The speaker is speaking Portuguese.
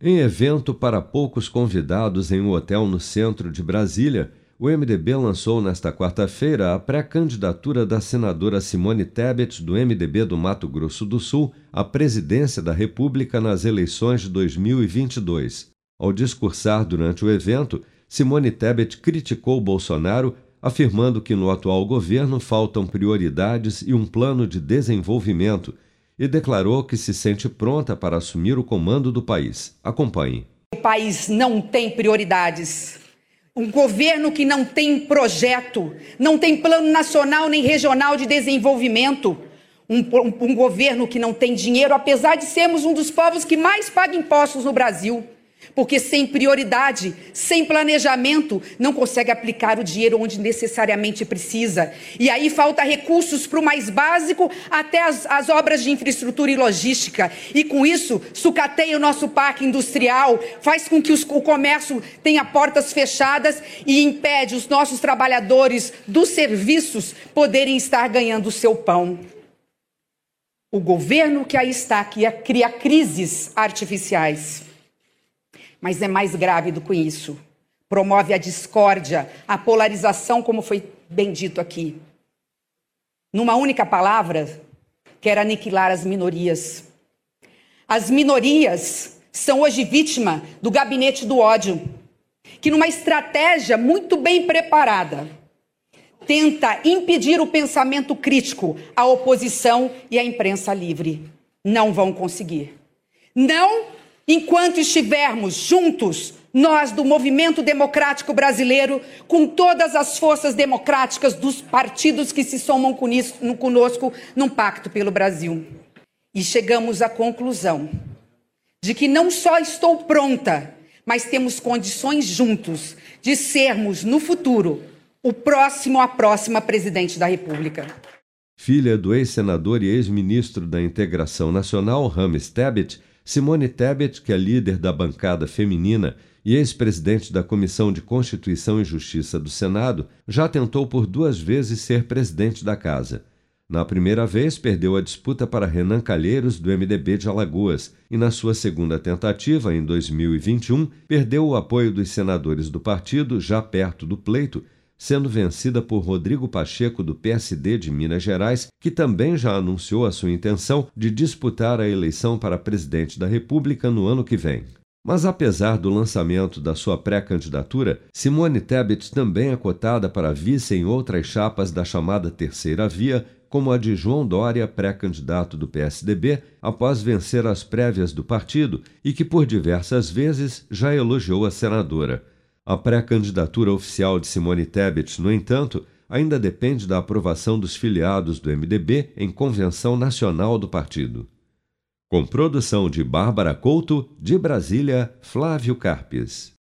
Em evento para poucos convidados em um hotel no centro de Brasília, o MDB lançou nesta quarta-feira a pré-candidatura da senadora Simone Tebet, do MDB do Mato Grosso do Sul, à presidência da República nas eleições de 2022. Ao discursar durante o evento, Simone Tebet criticou Bolsonaro, afirmando que no atual governo faltam prioridades e um plano de desenvolvimento e declarou que se sente pronta para assumir o comando do país. Acompanhe. O país não tem prioridades. Um governo que não tem projeto, não tem plano nacional nem regional de desenvolvimento. Um, um, um governo que não tem dinheiro, apesar de sermos um dos povos que mais paga impostos no Brasil. Porque sem prioridade, sem planejamento, não consegue aplicar o dinheiro onde necessariamente precisa. E aí falta recursos para o mais básico, até as, as, obras de infraestrutura e logística. E com isso, sucateia o nosso parque industrial, faz com que os, o comércio tenha portas fechadas e impede os nossos trabalhadores dos serviços poderem estar ganhando o seu pão. O governo que aí está, que cria crises artificiais mas é mais grave do que isso. Promove a discórdia, a polarização, como foi bem dito aqui. Numa única palavra, quer aniquilar as minorias. As minorias são hoje vítima do gabinete do ódio, que numa estratégia muito bem preparada, tenta impedir o pensamento crítico, a oposição e a imprensa livre. Não vão conseguir. Não enquanto estivermos juntos, nós do movimento democrático brasileiro, com todas as forças democráticas dos partidos que se somam conosco num pacto pelo Brasil. E chegamos à conclusão de que não só estou pronta, mas temos condições juntos de sermos, no futuro, o próximo a próxima presidente da República. Filha do ex-senador e ex-ministro da Integração Nacional, Rames Tebet, Simone Tebet, que é líder da bancada feminina e ex-presidente da Comissão de Constituição e Justiça do Senado, já tentou por duas vezes ser presidente da casa. Na primeira vez, perdeu a disputa para Renan Calheiros, do MDB de Alagoas, e na sua segunda tentativa, em 2021, perdeu o apoio dos senadores do partido, já perto do pleito, sendo vencida por Rodrigo Pacheco, do PSD de Minas Gerais, que também já anunciou a sua intenção de disputar a eleição para presidente da República no ano que vem. Mas apesar do lançamento da sua pré-candidatura, Simone Tebet também é cotada para vice em outras chapas da chamada Terceira Via, como a de João Dória, pré-candidato do PSDB, após vencer as prévias do partido e que por diversas vezes já elogiou a senadora. A pré-candidatura oficial de Simone Tebet, no entanto, ainda depende da aprovação dos filiados do MDB em convenção nacional do partido. Com produção de Bárbara Couto, de Brasília, Flávio Carpes.